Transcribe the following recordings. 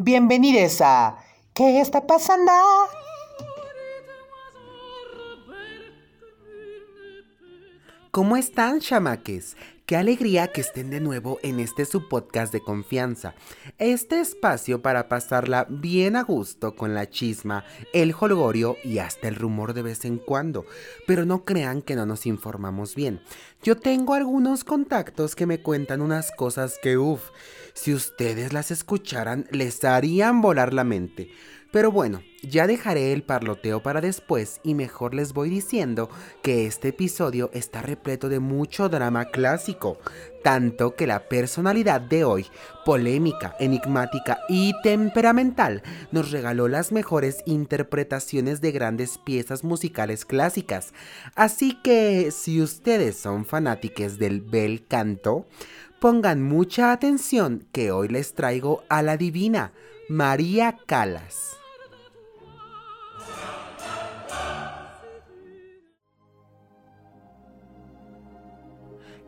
Bienvenidos a ¿Qué está pasando? ¿Cómo están, chamaques? Qué alegría que estén de nuevo en este su podcast de confianza. Este espacio para pasarla bien a gusto con la chisma, el jolgorio y hasta el rumor de vez en cuando. Pero no crean que no nos informamos bien. Yo tengo algunos contactos que me cuentan unas cosas que, uff, si ustedes las escucharan, les harían volar la mente. Pero bueno, ya dejaré el parloteo para después y mejor les voy diciendo que este episodio está repleto de mucho drama clásico, tanto que la personalidad de hoy, polémica, enigmática y temperamental, nos regaló las mejores interpretaciones de grandes piezas musicales clásicas. Así que si ustedes son fanáticos del bel canto, pongan mucha atención que hoy les traigo a la divina María Calas.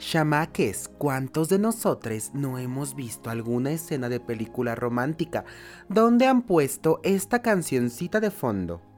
Chamaques, ¿cuántos de nosotros no hemos visto alguna escena de película romántica donde han puesto esta cancioncita de fondo?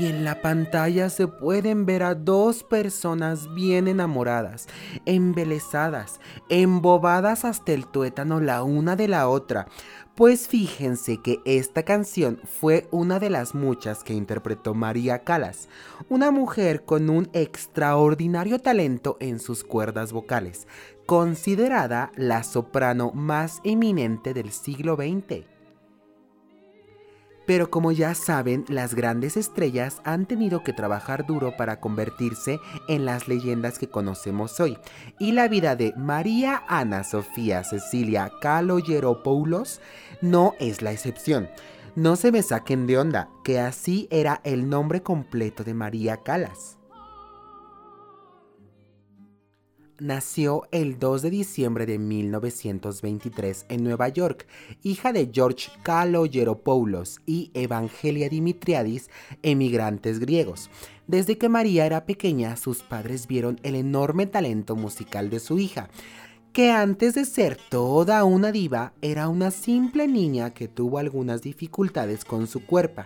Y en la pantalla se pueden ver a dos personas bien enamoradas, embelesadas, embobadas hasta el tuétano la una de la otra. Pues fíjense que esta canción fue una de las muchas que interpretó María Calas, una mujer con un extraordinario talento en sus cuerdas vocales, considerada la soprano más eminente del siglo XX. Pero como ya saben, las grandes estrellas han tenido que trabajar duro para convertirse en las leyendas que conocemos hoy. Y la vida de María Ana Sofía Cecilia Kaloyeropoulos no es la excepción. No se me saquen de onda, que así era el nombre completo de María Calas. Nació el 2 de diciembre de 1923 en Nueva York, hija de George Kaloyeropoulos y Evangelia Dimitriadis, emigrantes griegos. Desde que María era pequeña, sus padres vieron el enorme talento musical de su hija, que antes de ser toda una diva, era una simple niña que tuvo algunas dificultades con su cuerpo,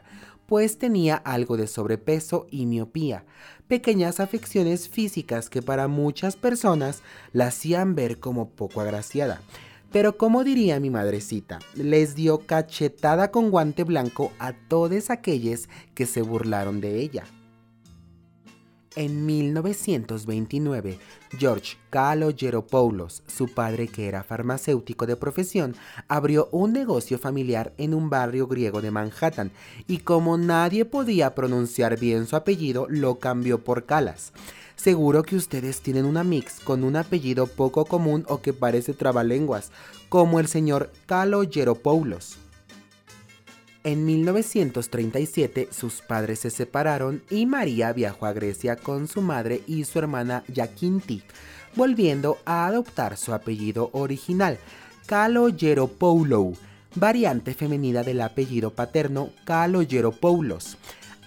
pues tenía algo de sobrepeso y miopía, pequeñas afecciones físicas que para muchas personas la hacían ver como poco agraciada. Pero como diría mi madrecita, les dio cachetada con guante blanco a todos aquellos que se burlaron de ella. En 1929, George Kalogeropoulos, su padre que era farmacéutico de profesión, abrió un negocio familiar en un barrio griego de Manhattan y como nadie podía pronunciar bien su apellido, lo cambió por Calas. Seguro que ustedes tienen una mix con un apellido poco común o que parece trabalenguas, como el señor Kalogeropoulos. En 1937 sus padres se separaron y María viajó a Grecia con su madre y su hermana Yakinti, volviendo a adoptar su apellido original, Kalogeropoulou, variante femenina del apellido paterno Kalogeropoulos.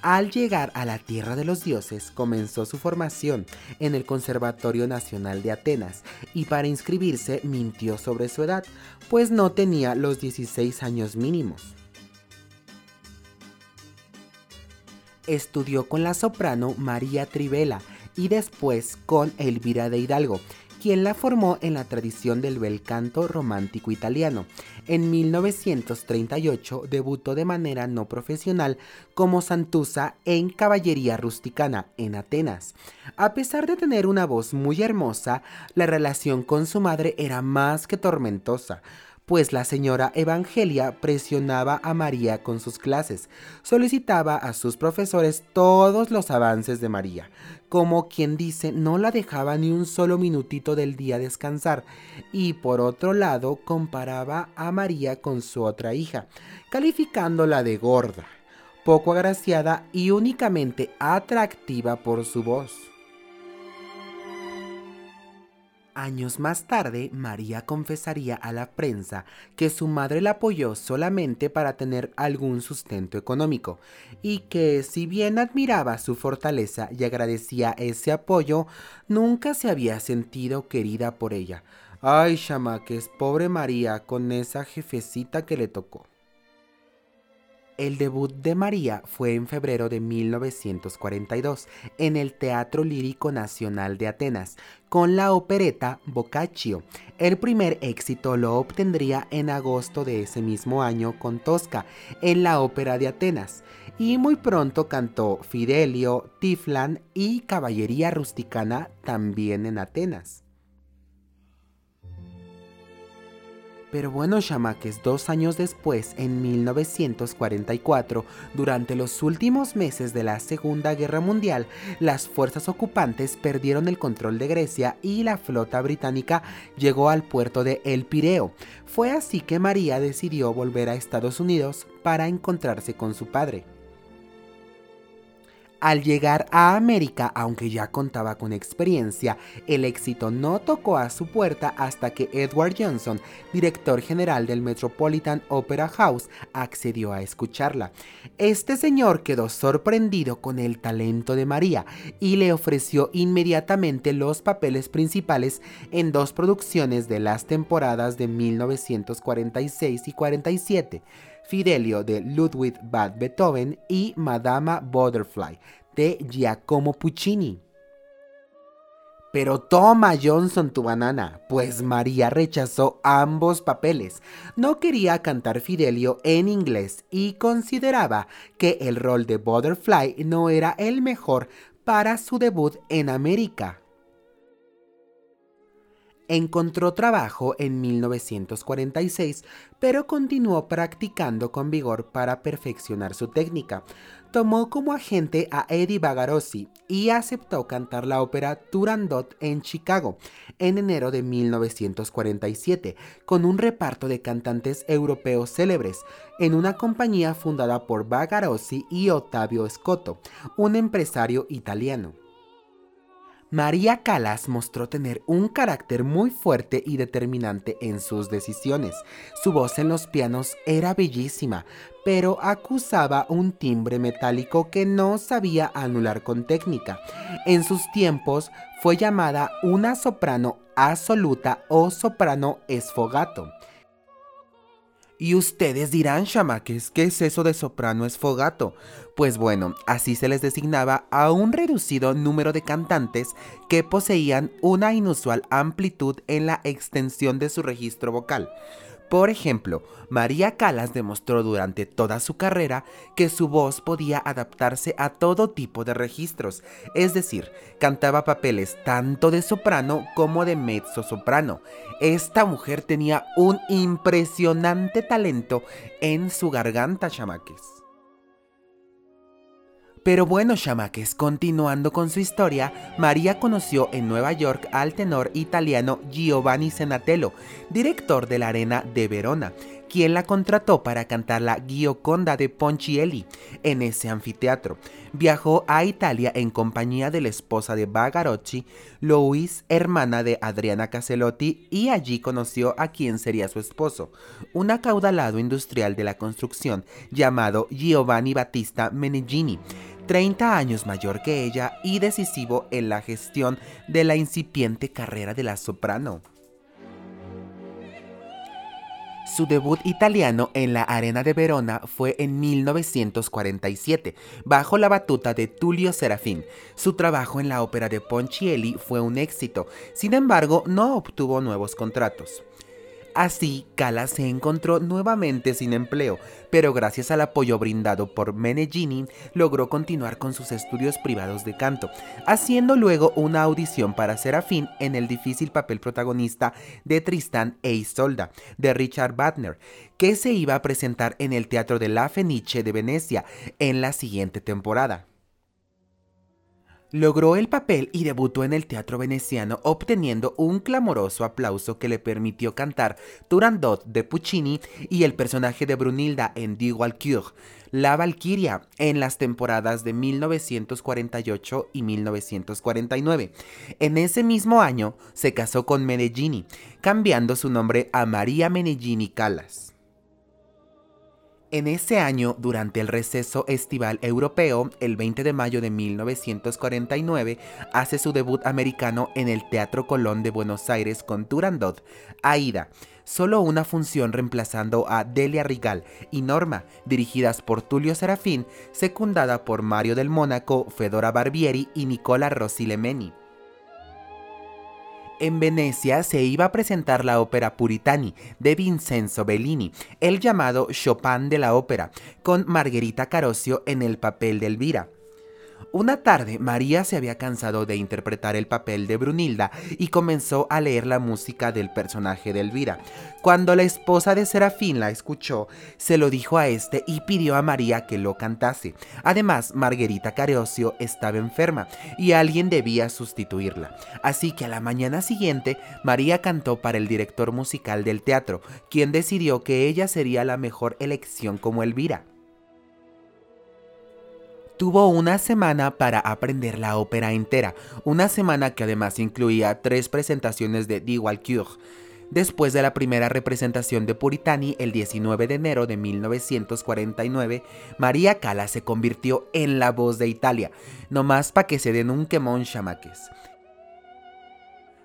Al llegar a la tierra de los dioses, comenzó su formación en el Conservatorio Nacional de Atenas y para inscribirse mintió sobre su edad, pues no tenía los 16 años mínimos. Estudió con la soprano María Trivela y después con Elvira de Hidalgo, quien la formó en la tradición del bel canto romántico italiano. En 1938 debutó de manera no profesional como Santusa en Caballería Rusticana en Atenas. A pesar de tener una voz muy hermosa, la relación con su madre era más que tormentosa pues la señora Evangelia presionaba a María con sus clases, solicitaba a sus profesores todos los avances de María, como quien dice no la dejaba ni un solo minutito del día descansar, y por otro lado comparaba a María con su otra hija, calificándola de gorda, poco agraciada y únicamente atractiva por su voz. Años más tarde, María confesaría a la prensa que su madre la apoyó solamente para tener algún sustento económico y que si bien admiraba su fortaleza y agradecía ese apoyo, nunca se había sentido querida por ella. Ay, chamaques, pobre María con esa jefecita que le tocó. El debut de María fue en febrero de 1942 en el Teatro Lírico Nacional de Atenas con la opereta Boccaccio. El primer éxito lo obtendría en agosto de ese mismo año con Tosca en la Ópera de Atenas y muy pronto cantó Fidelio, Tiflan y Caballería Rusticana también en Atenas. Pero bueno, chamaques, dos años después, en 1944, durante los últimos meses de la Segunda Guerra Mundial, las fuerzas ocupantes perdieron el control de Grecia y la flota británica llegó al puerto de El Pireo. Fue así que María decidió volver a Estados Unidos para encontrarse con su padre. Al llegar a América, aunque ya contaba con experiencia, el éxito no tocó a su puerta hasta que Edward Johnson, director general del Metropolitan Opera House, accedió a escucharla. Este señor quedó sorprendido con el talento de María y le ofreció inmediatamente los papeles principales en dos producciones de las temporadas de 1946 y 47. Fidelio de Ludwig van Beethoven y Madama Butterfly de Giacomo Puccini. Pero toma Johnson tu banana, pues María rechazó ambos papeles. No quería cantar Fidelio en inglés y consideraba que el rol de Butterfly no era el mejor para su debut en América. Encontró trabajo en 1946, pero continuó practicando con vigor para perfeccionar su técnica. Tomó como agente a Eddie Bagarossi y aceptó cantar la ópera Turandot en Chicago en enero de 1947, con un reparto de cantantes europeos célebres, en una compañía fundada por Bagarossi y Ottavio Scotto, un empresario italiano. María Calas mostró tener un carácter muy fuerte y determinante en sus decisiones. Su voz en los pianos era bellísima, pero acusaba un timbre metálico que no sabía anular con técnica. En sus tiempos fue llamada una soprano absoluta o soprano esfogato. Y ustedes dirán, chamaques, ¿qué es eso de soprano esfogato? Pues bueno, así se les designaba a un reducido número de cantantes que poseían una inusual amplitud en la extensión de su registro vocal. Por ejemplo, María Calas demostró durante toda su carrera que su voz podía adaptarse a todo tipo de registros, es decir, cantaba papeles tanto de soprano como de mezzo soprano. Esta mujer tenía un impresionante talento en su garganta, chamaques. Pero bueno, chamaques, continuando con su historia, María conoció en Nueva York al tenor italiano Giovanni Senatello, director de la Arena de Verona, quien la contrató para cantar la Gioconda de Ponchielli en ese anfiteatro. Viajó a Italia en compañía de la esposa de Bagarocci, Louise, hermana de Adriana Caselotti, y allí conoció a quien sería su esposo, un acaudalado industrial de la construcción llamado Giovanni Battista Meneghini 30 años mayor que ella y decisivo en la gestión de la incipiente carrera de la soprano. Su debut italiano en la Arena de Verona fue en 1947, bajo la batuta de Tullio Serafín. Su trabajo en la ópera de Ponchielli fue un éxito, sin embargo no obtuvo nuevos contratos. Así, Cala se encontró nuevamente sin empleo, pero gracias al apoyo brindado por Meneghini logró continuar con sus estudios privados de canto, haciendo luego una audición para Serafín en el difícil papel protagonista de Tristán e Isolda de Richard Wagner, que se iba a presentar en el Teatro de la Fenice de Venecia en la siguiente temporada. Logró el papel y debutó en el teatro veneciano obteniendo un clamoroso aplauso que le permitió cantar Turandot de Puccini y el personaje de Brunilda en Die Walküre, la Valquiria, en las temporadas de 1948 y 1949. En ese mismo año se casó con Meneghini, cambiando su nombre a María Meneghini Calas. En ese año, durante el receso estival europeo, el 20 de mayo de 1949, hace su debut americano en el Teatro Colón de Buenos Aires con Turandot, Aida, solo una función reemplazando a Delia Rigal y Norma, dirigidas por Tulio Serafín, secundada por Mario del Mónaco, Fedora Barbieri y Nicola Rossi Lemeni en Venecia se iba a presentar la ópera Puritani de Vincenzo Bellini, el llamado Chopin de la ópera, con Margherita Carosio en el papel de Elvira. Una tarde, María se había cansado de interpretar el papel de Brunilda y comenzó a leer la música del personaje de Elvira. Cuando la esposa de Serafín la escuchó, se lo dijo a este y pidió a María que lo cantase. Además, Margarita Careosio estaba enferma y alguien debía sustituirla. Así que a la mañana siguiente, María cantó para el director musical del teatro, quien decidió que ella sería la mejor elección como Elvira. Tuvo una semana para aprender la ópera entera, una semana que además incluía tres presentaciones de Die Walküre. Después de la primera representación de Puritani el 19 de enero de 1949, María Cala se convirtió en la voz de Italia, no más para que se den un quemón chamaques.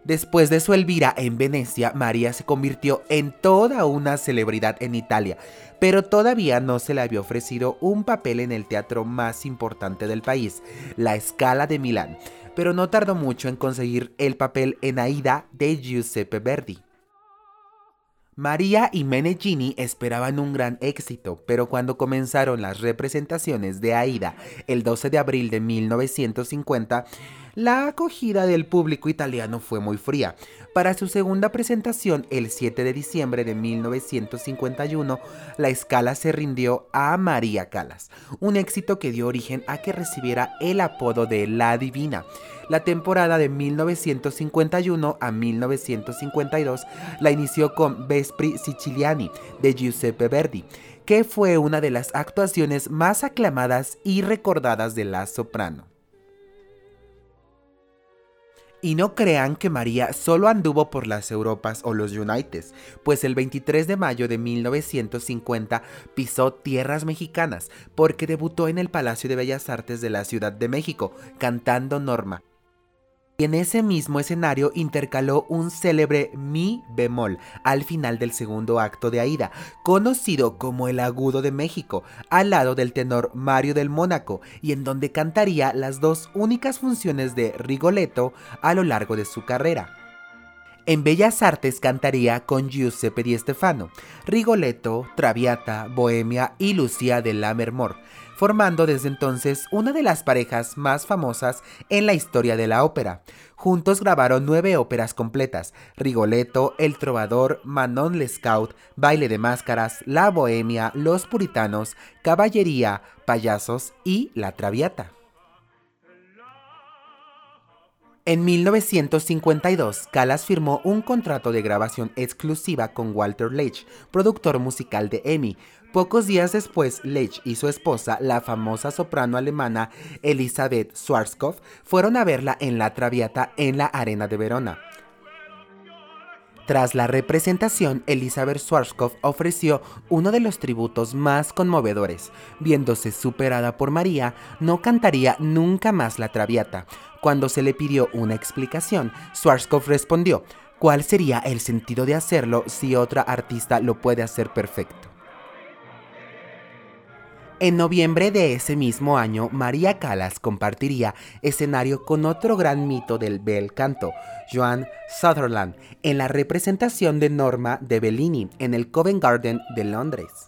Después de su Elvira en Venecia, María se convirtió en toda una celebridad en Italia, pero todavía no se le había ofrecido un papel en el teatro más importante del país, la Scala de Milán, pero no tardó mucho en conseguir el papel en Aida de Giuseppe Verdi. María y Meneghini esperaban un gran éxito, pero cuando comenzaron las representaciones de Aida el 12 de abril de 1950, la acogida del público italiano fue muy fría. Para su segunda presentación, el 7 de diciembre de 1951, la escala se rindió a María Calas, un éxito que dio origen a que recibiera el apodo de La Divina. La temporada de 1951 a 1952 la inició con Vespri Siciliani de Giuseppe Verdi, que fue una de las actuaciones más aclamadas y recordadas de la soprano. Y no crean que María solo anduvo por las Europas o los Unites, pues el 23 de mayo de 1950 pisó tierras mexicanas porque debutó en el Palacio de Bellas Artes de la Ciudad de México cantando Norma, y en ese mismo escenario intercaló un célebre mi bemol al final del segundo acto de Aida, conocido como el agudo de México, al lado del tenor Mario del Mónaco, y en donde cantaría las dos únicas funciones de Rigoletto a lo largo de su carrera. En Bellas Artes cantaría con Giuseppe Di Stefano, Rigoletto, Traviata, Bohemia y Lucía de Lammermoor, formando desde entonces una de las parejas más famosas en la historia de la ópera. Juntos grabaron nueve óperas completas, Rigoletto, El Trovador, Manon Lescaut, Baile de Máscaras, La Bohemia, Los Puritanos, Caballería, Payasos y La Traviata. En 1952, Callas firmó un contrato de grabación exclusiva con Walter Leitch, productor musical de Emmy, Pocos días después, Lech y su esposa, la famosa soprano alemana Elisabeth Schwarzkopf, fueron a verla en La Traviata en la Arena de Verona. Tras la representación, Elizabeth Schwarzkopf ofreció uno de los tributos más conmovedores. Viéndose superada por María, no cantaría nunca más la Traviata. Cuando se le pidió una explicación, Schwarzkopf respondió, ¿cuál sería el sentido de hacerlo si otra artista lo puede hacer perfecto? En noviembre de ese mismo año, María Callas compartiría escenario con otro gran mito del bel canto, Joan Sutherland, en la representación de Norma de Bellini en el Covent Garden de Londres.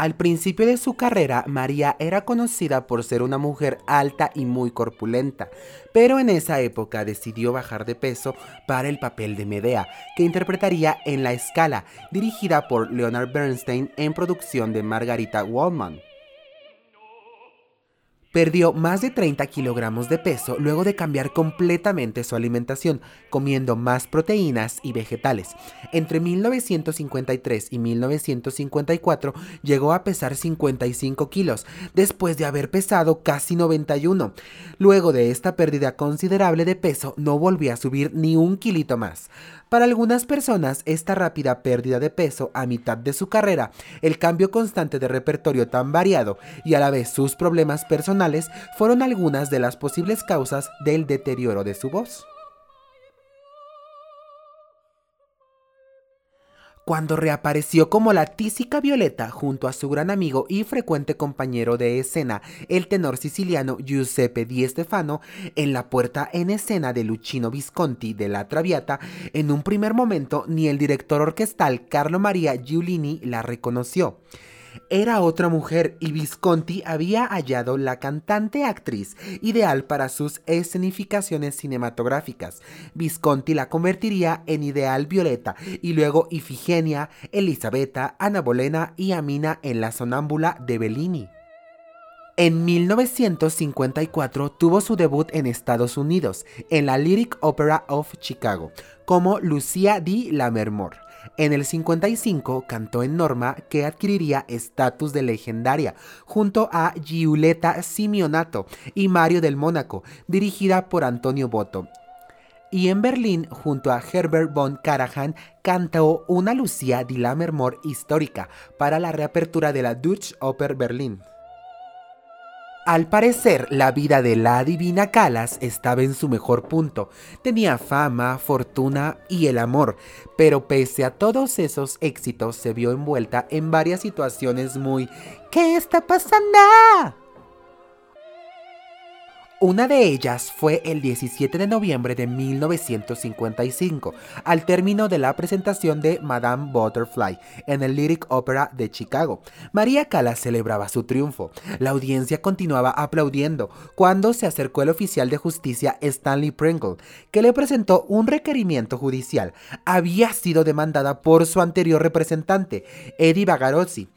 Al principio de su carrera, María era conocida por ser una mujer alta y muy corpulenta, pero en esa época decidió bajar de peso para el papel de Medea, que interpretaría en La Escala, dirigida por Leonard Bernstein en producción de Margarita Wallman. Perdió más de 30 kilogramos de peso luego de cambiar completamente su alimentación, comiendo más proteínas y vegetales. Entre 1953 y 1954 llegó a pesar 55 kilos, después de haber pesado casi 91. Luego de esta pérdida considerable de peso, no volvió a subir ni un kilito más. Para algunas personas, esta rápida pérdida de peso a mitad de su carrera, el cambio constante de repertorio tan variado y a la vez sus problemas personales fueron algunas de las posibles causas del deterioro de su voz. cuando reapareció como la tísica Violeta junto a su gran amigo y frecuente compañero de escena, el tenor siciliano Giuseppe Di Stefano, en la puerta en escena de Luchino Visconti de La Traviata, en un primer momento ni el director orquestal Carlo Maria Giulini la reconoció era otra mujer y Visconti había hallado la cantante actriz ideal para sus escenificaciones cinematográficas. Visconti la convertiría en ideal Violeta y luego Ifigenia, Elisabetta, Ana Bolena y Amina en la sonámbula de Bellini. En 1954 tuvo su debut en Estados Unidos, en la Lyric Opera of Chicago, como Lucia di Lammermoor. En el 55 cantó en Norma que adquiriría estatus de legendaria junto a Giulietta Simeonato y Mario del Mónaco, dirigida por Antonio Boto. Y en Berlín, junto a Herbert von Karajan, cantó una Lucía di Lammermoor histórica para la reapertura de la Deutsche Oper Berlin. Al parecer, la vida de la divina Calas estaba en su mejor punto. Tenía fama, fortuna y el amor, pero pese a todos esos éxitos se vio envuelta en varias situaciones muy ¿Qué está pasando? Una de ellas fue el 17 de noviembre de 1955, al término de la presentación de Madame Butterfly en el Lyric Opera de Chicago. María Callas celebraba su triunfo. La audiencia continuaba aplaudiendo cuando se acercó el oficial de justicia Stanley Pringle, que le presentó un requerimiento judicial. Había sido demandada por su anterior representante, Eddie Bagarozzi,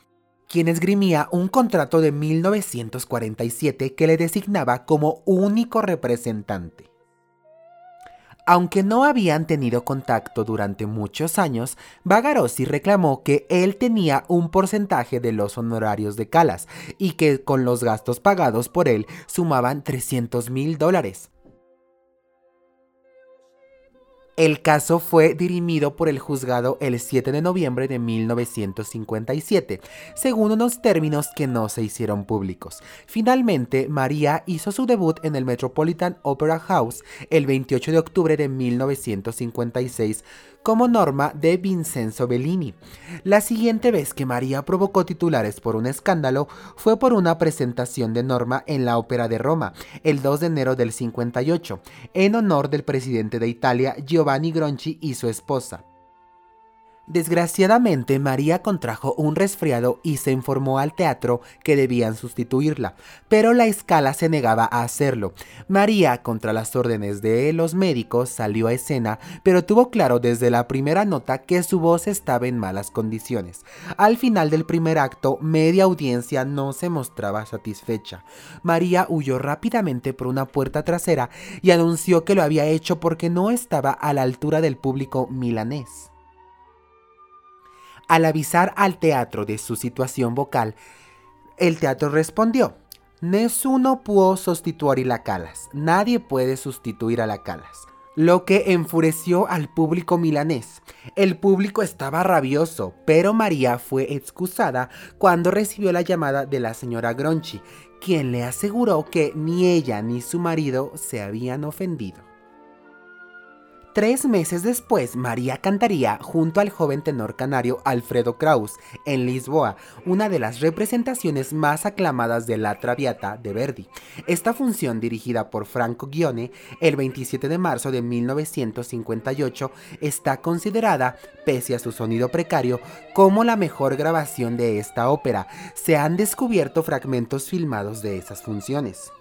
quien esgrimía un contrato de 1947 que le designaba como único representante. Aunque no habían tenido contacto durante muchos años, Bagarossi reclamó que él tenía un porcentaje de los honorarios de Calas y que con los gastos pagados por él sumaban 300 mil dólares. El caso fue dirimido por el juzgado el 7 de noviembre de 1957, según unos términos que no se hicieron públicos. Finalmente, María hizo su debut en el Metropolitan Opera House el 28 de octubre de 1956 como norma de Vincenzo Bellini. La siguiente vez que María provocó titulares por un escándalo fue por una presentación de Norma en la Ópera de Roma, el 2 de enero del 58, en honor del presidente de Italia Giovanni Gronchi y su esposa. Desgraciadamente, María contrajo un resfriado y se informó al teatro que debían sustituirla, pero la escala se negaba a hacerlo. María, contra las órdenes de los médicos, salió a escena, pero tuvo claro desde la primera nota que su voz estaba en malas condiciones. Al final del primer acto, media audiencia no se mostraba satisfecha. María huyó rápidamente por una puerta trasera y anunció que lo había hecho porque no estaba a la altura del público milanés. Al avisar al teatro de su situación vocal, el teatro respondió, Nessuno può sostituir la Calas, nadie puede sustituir a la Calas lo que enfureció al público milanés. El público estaba rabioso, pero María fue excusada cuando recibió la llamada de la señora Gronchi, quien le aseguró que ni ella ni su marido se habían ofendido. Tres meses después, María cantaría junto al joven tenor canario Alfredo Kraus en Lisboa, una de las representaciones más aclamadas de La Traviata de Verdi. Esta función, dirigida por Franco Ghione el 27 de marzo de 1958, está considerada, pese a su sonido precario, como la mejor grabación de esta ópera. Se han descubierto fragmentos filmados de esas funciones.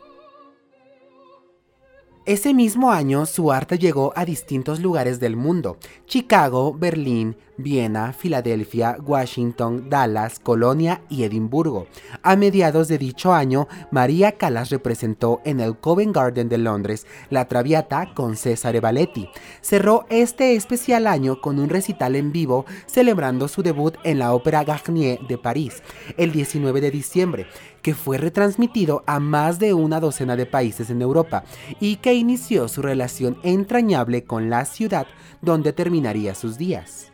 Ese mismo año su arte llegó a distintos lugares del mundo, Chicago, Berlín, Viena, Filadelfia, Washington, Dallas, Colonia y Edimburgo. A mediados de dicho año, María Callas representó en el Covent Garden de Londres la Traviata con Cesare Balletti. Cerró este especial año con un recital en vivo celebrando su debut en la Ópera Garnier de París el 19 de diciembre, que fue retransmitido a más de una docena de países en Europa y que inició su relación entrañable con la ciudad donde terminaría sus días.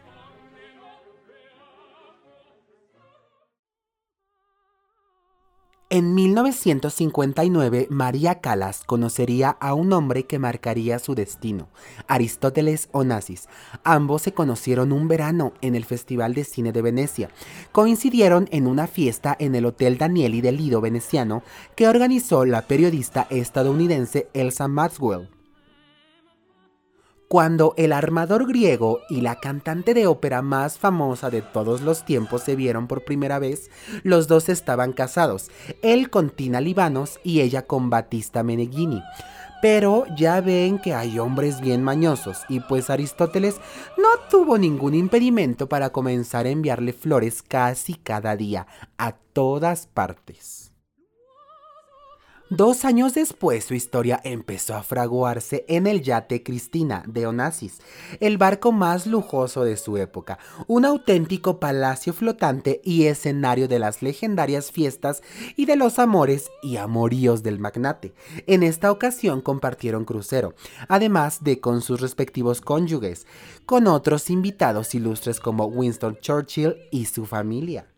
En 1959, María Calas conocería a un hombre que marcaría su destino, Aristóteles Onassis. Ambos se conocieron un verano en el Festival de Cine de Venecia. Coincidieron en una fiesta en el Hotel Danieli del Lido veneciano que organizó la periodista estadounidense Elsa Maxwell. Cuando el armador griego y la cantante de ópera más famosa de todos los tiempos se vieron por primera vez, los dos estaban casados, él con Tina Libanos y ella con Batista Meneghini. Pero ya ven que hay hombres bien mañosos y pues Aristóteles no tuvo ningún impedimento para comenzar a enviarle flores casi cada día, a todas partes. Dos años después su historia empezó a fraguarse en el yate Cristina de Onassis, el barco más lujoso de su época, un auténtico palacio flotante y escenario de las legendarias fiestas y de los amores y amoríos del magnate. En esta ocasión compartieron crucero, además de con sus respectivos cónyuges, con otros invitados ilustres como Winston Churchill y su familia.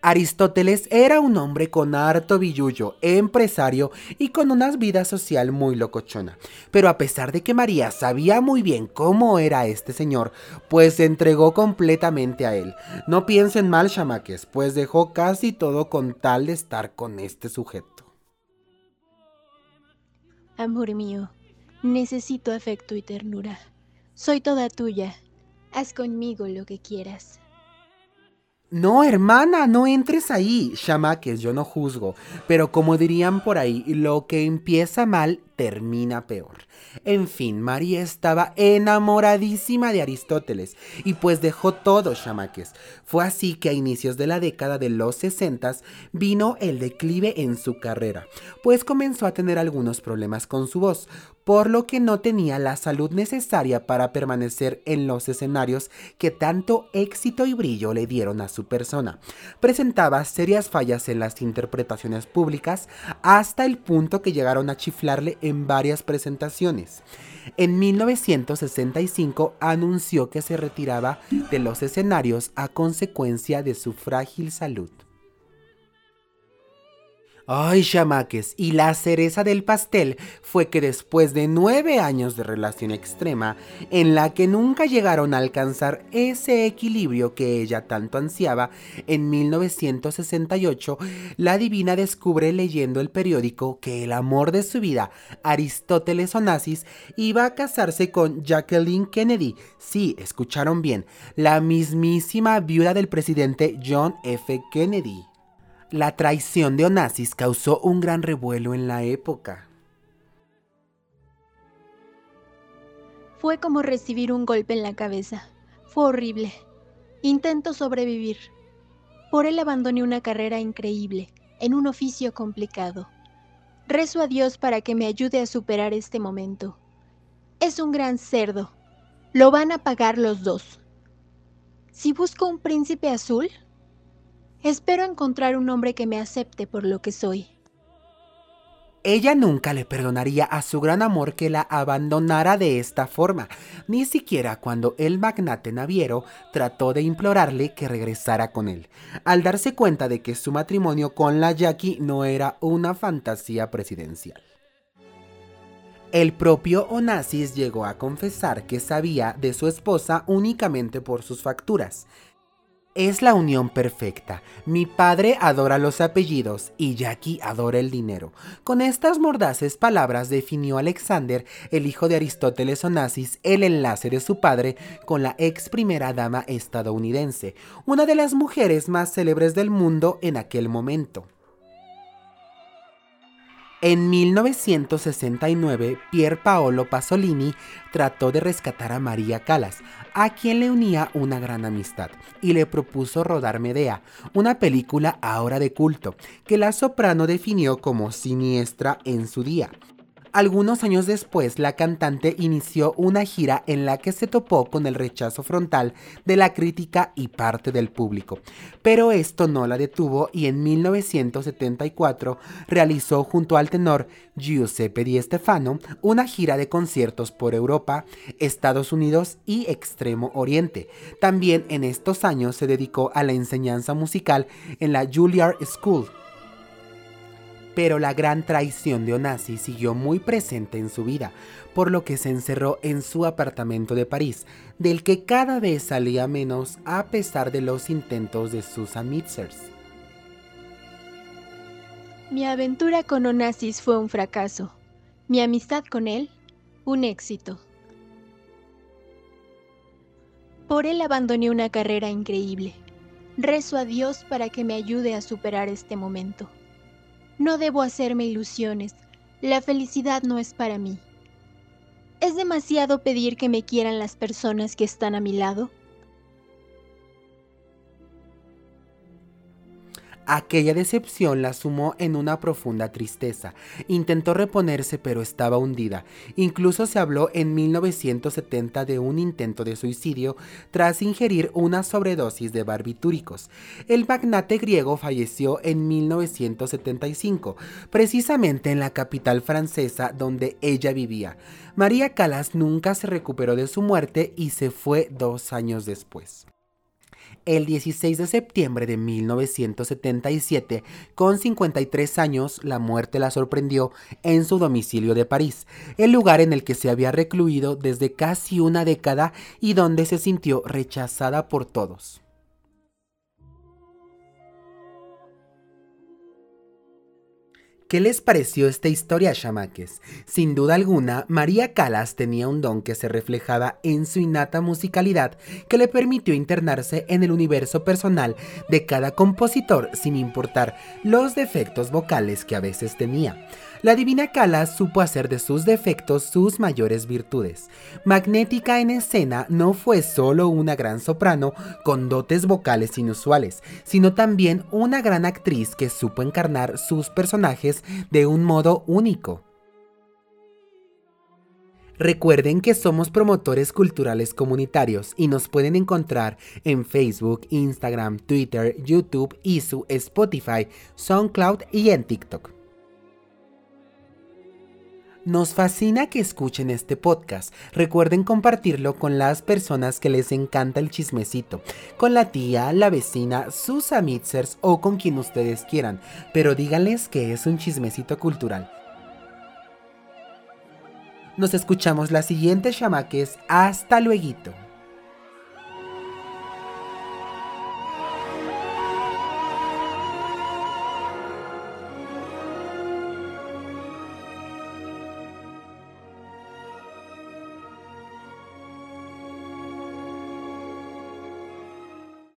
Aristóteles era un hombre con harto billullo, empresario y con una vida social muy locochona. Pero a pesar de que María sabía muy bien cómo era este señor, pues se entregó completamente a él. No piensen mal, chamaques, pues dejó casi todo con tal de estar con este sujeto. Amor mío, necesito afecto y ternura. Soy toda tuya. Haz conmigo lo que quieras. No, hermana, no entres ahí. Chamaques, yo no juzgo. Pero como dirían por ahí, lo que empieza mal termina peor. En fin, María estaba enamoradísima de Aristóteles y pues dejó todo, chamaques. Fue así que a inicios de la década de los 60 vino el declive en su carrera, pues comenzó a tener algunos problemas con su voz, por lo que no tenía la salud necesaria para permanecer en los escenarios que tanto éxito y brillo le dieron a su persona. Presentaba serias fallas en las interpretaciones públicas hasta el punto que llegaron a chiflarle en varias presentaciones. En 1965 anunció que se retiraba de los escenarios a consecuencia de su frágil salud. Ay, chamaques, y la cereza del pastel fue que después de nueve años de relación extrema, en la que nunca llegaron a alcanzar ese equilibrio que ella tanto ansiaba, en 1968, la divina descubre leyendo el periódico que el amor de su vida, Aristóteles Onassis, iba a casarse con Jacqueline Kennedy. Sí, escucharon bien, la mismísima viuda del presidente John F. Kennedy. La traición de Onassis causó un gran revuelo en la época. Fue como recibir un golpe en la cabeza. Fue horrible. Intento sobrevivir. Por él abandoné una carrera increíble, en un oficio complicado. Rezo a Dios para que me ayude a superar este momento. Es un gran cerdo. Lo van a pagar los dos. Si busco un príncipe azul, Espero encontrar un hombre que me acepte por lo que soy. Ella nunca le perdonaría a su gran amor que la abandonara de esta forma, ni siquiera cuando el magnate naviero trató de implorarle que regresara con él, al darse cuenta de que su matrimonio con la Jackie no era una fantasía presidencial. El propio Onassis llegó a confesar que sabía de su esposa únicamente por sus facturas, es la unión perfecta. Mi padre adora los apellidos y Jackie adora el dinero. Con estas mordaces palabras definió Alexander, el hijo de Aristóteles Onassis, el enlace de su padre con la ex primera dama estadounidense, una de las mujeres más célebres del mundo en aquel momento. En 1969, Pier Paolo Pasolini trató de rescatar a María Callas, a quien le unía una gran amistad, y le propuso rodar Medea, una película ahora de culto, que la soprano definió como siniestra en su día. Algunos años después, la cantante inició una gira en la que se topó con el rechazo frontal de la crítica y parte del público. Pero esto no la detuvo y en 1974 realizó junto al tenor Giuseppe Di Stefano una gira de conciertos por Europa, Estados Unidos y Extremo Oriente. También en estos años se dedicó a la enseñanza musical en la Juilliard School pero la gran traición de Onassis siguió muy presente en su vida, por lo que se encerró en su apartamento de París, del que cada vez salía menos a pesar de los intentos de sus Mitzers. Mi aventura con Onassis fue un fracaso. Mi amistad con él, un éxito. Por él abandoné una carrera increíble. Rezo a Dios para que me ayude a superar este momento. No debo hacerme ilusiones. La felicidad no es para mí. ¿Es demasiado pedir que me quieran las personas que están a mi lado? Aquella decepción la sumó en una profunda tristeza. Intentó reponerse pero estaba hundida. Incluso se habló en 1970 de un intento de suicidio tras ingerir una sobredosis de barbitúricos. El magnate griego falleció en 1975, precisamente en la capital francesa donde ella vivía. María Calas nunca se recuperó de su muerte y se fue dos años después. El 16 de septiembre de 1977, con 53 años, la muerte la sorprendió en su domicilio de París, el lugar en el que se había recluido desde casi una década y donde se sintió rechazada por todos. ¿Qué les pareció esta historia, chamaques? Sin duda alguna, María Calas tenía un don que se reflejaba en su innata musicalidad que le permitió internarse en el universo personal de cada compositor sin importar los defectos vocales que a veces tenía. La divina Calas supo hacer de sus defectos sus mayores virtudes. Magnética en escena no fue solo una gran soprano con dotes vocales inusuales, sino también una gran actriz que supo encarnar sus personajes de un modo único. Recuerden que somos promotores culturales comunitarios y nos pueden encontrar en Facebook, Instagram, Twitter, YouTube, ISU, Spotify, SoundCloud y en TikTok. Nos fascina que escuchen este podcast. Recuerden compartirlo con las personas que les encanta el chismecito, con la tía, la vecina, sus amitzers o con quien ustedes quieran, pero díganles que es un chismecito cultural. Nos escuchamos la siguiente chamaques. Hasta luego.